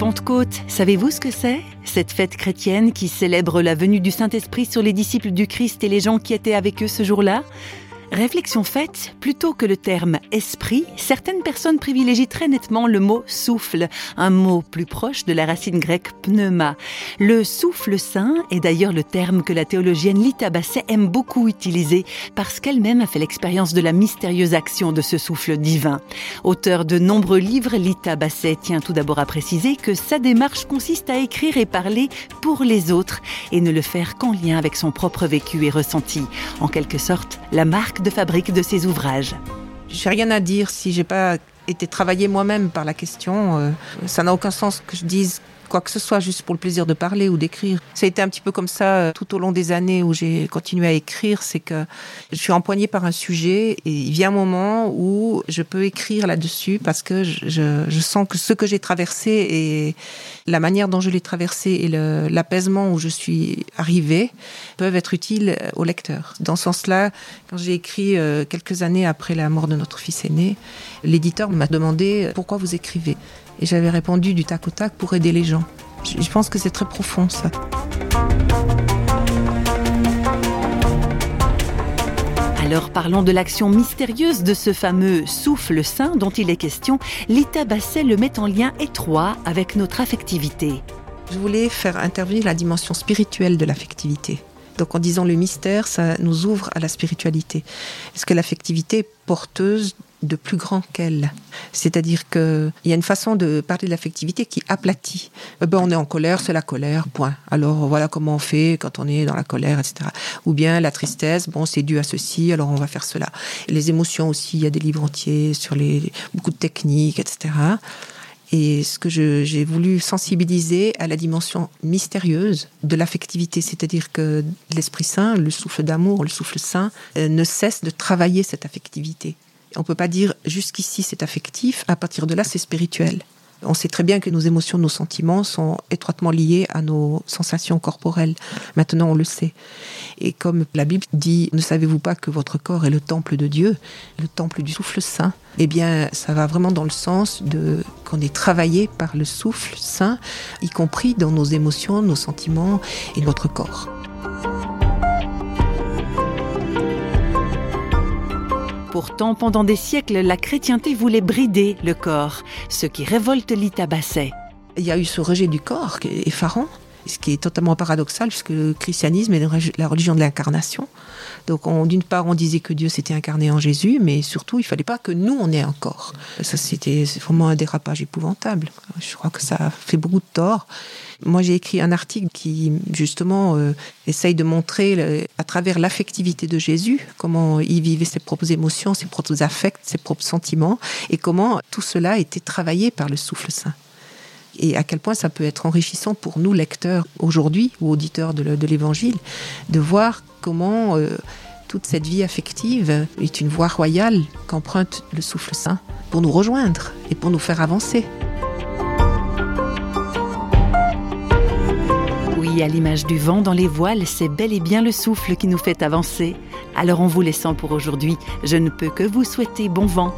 Pentecôte, savez-vous ce que c'est? Cette fête chrétienne qui célèbre la venue du Saint-Esprit sur les disciples du Christ et les gens qui étaient avec eux ce jour-là? Réflexion faite, plutôt que le terme esprit, certaines personnes privilégient très nettement le mot souffle, un mot plus proche de la racine grecque pneuma. Le souffle saint est d'ailleurs le terme que la théologienne Lita Basset aime beaucoup utiliser parce qu'elle-même a fait l'expérience de la mystérieuse action de ce souffle divin. Auteur de nombreux livres, Lita Basset tient tout d'abord à préciser que sa démarche consiste à écrire et parler pour les autres et ne le faire qu'en lien avec son propre vécu et ressenti. En quelque sorte, la marque de fabrique de ses ouvrages. J'ai rien à dire si j'ai pas été travaillé moi-même par la question. Euh, ça n'a aucun sens que je dise quoi que ce soit, juste pour le plaisir de parler ou d'écrire. Ça a été un petit peu comme ça euh, tout au long des années où j'ai continué à écrire. C'est que je suis empoignée par un sujet et il vient un moment où je peux écrire là-dessus parce que je, sens que ce que j'ai traversé et la manière dont je l'ai traversé et l'apaisement où je suis arrivée peuvent être utiles au lecteur. Dans ce sens-là, quand j'ai écrit euh, quelques années après la mort de notre fils aîné, l'éditeur m'a demandé pourquoi vous écrivez? Et j'avais répondu du tac au tac pour aider les gens. Je pense que c'est très profond ça. Alors parlons de l'action mystérieuse de ce fameux souffle saint dont il est question. Lita Basset le met en lien étroit avec notre affectivité. Je voulais faire intervenir la dimension spirituelle de l'affectivité. Donc en disant le mystère, ça nous ouvre à la spiritualité. Est-ce que l'affectivité est porteuse de plus grand qu'elle. C'est-à-dire qu'il y a une façon de parler de l'affectivité qui aplatit. Eh ben, on est en colère, c'est la colère, point. Alors voilà comment on fait quand on est dans la colère, etc. Ou bien la tristesse, bon, c'est dû à ceci, alors on va faire cela. Les émotions aussi, il y a des livres entiers sur les, beaucoup de techniques, etc. Et ce que j'ai voulu sensibiliser à la dimension mystérieuse de l'affectivité, c'est-à-dire que l'Esprit Saint, le souffle d'amour, le souffle saint, euh, ne cesse de travailler cette affectivité. On ne peut pas dire jusqu'ici c'est affectif, à partir de là c'est spirituel. On sait très bien que nos émotions, nos sentiments sont étroitement liés à nos sensations corporelles. Maintenant, on le sait. Et comme la Bible dit, ne savez-vous pas que votre corps est le temple de Dieu, le temple du souffle saint? Eh bien, ça va vraiment dans le sens de qu'on est travaillé par le souffle saint, y compris dans nos émotions, nos sentiments et notre corps. Pourtant, pendant des siècles, la chrétienté voulait brider le corps, ce qui révolte Lita Basset. Il y a eu ce rejet du corps qui est effarant, ce qui est totalement paradoxal puisque le christianisme est la religion de l'incarnation. Donc, d'une part, on disait que Dieu s'était incarné en Jésus, mais surtout, il fallait pas que nous, on ait un corps. Ça, c'était vraiment un dérapage épouvantable. Je crois que ça fait beaucoup de tort. Moi, j'ai écrit un article qui, justement, euh, essaye de montrer, à travers l'affectivité de Jésus, comment il vivait ses propres émotions, ses propres affects, ses propres sentiments, et comment tout cela était travaillé par le souffle saint et à quel point ça peut être enrichissant pour nous lecteurs aujourd'hui ou auditeurs de l'Évangile de voir comment euh, toute cette vie affective est une voie royale qu'emprunte le souffle saint pour nous rejoindre et pour nous faire avancer. Oui, à l'image du vent dans les voiles, c'est bel et bien le souffle qui nous fait avancer. Alors en vous laissant pour aujourd'hui, je ne peux que vous souhaiter bon vent.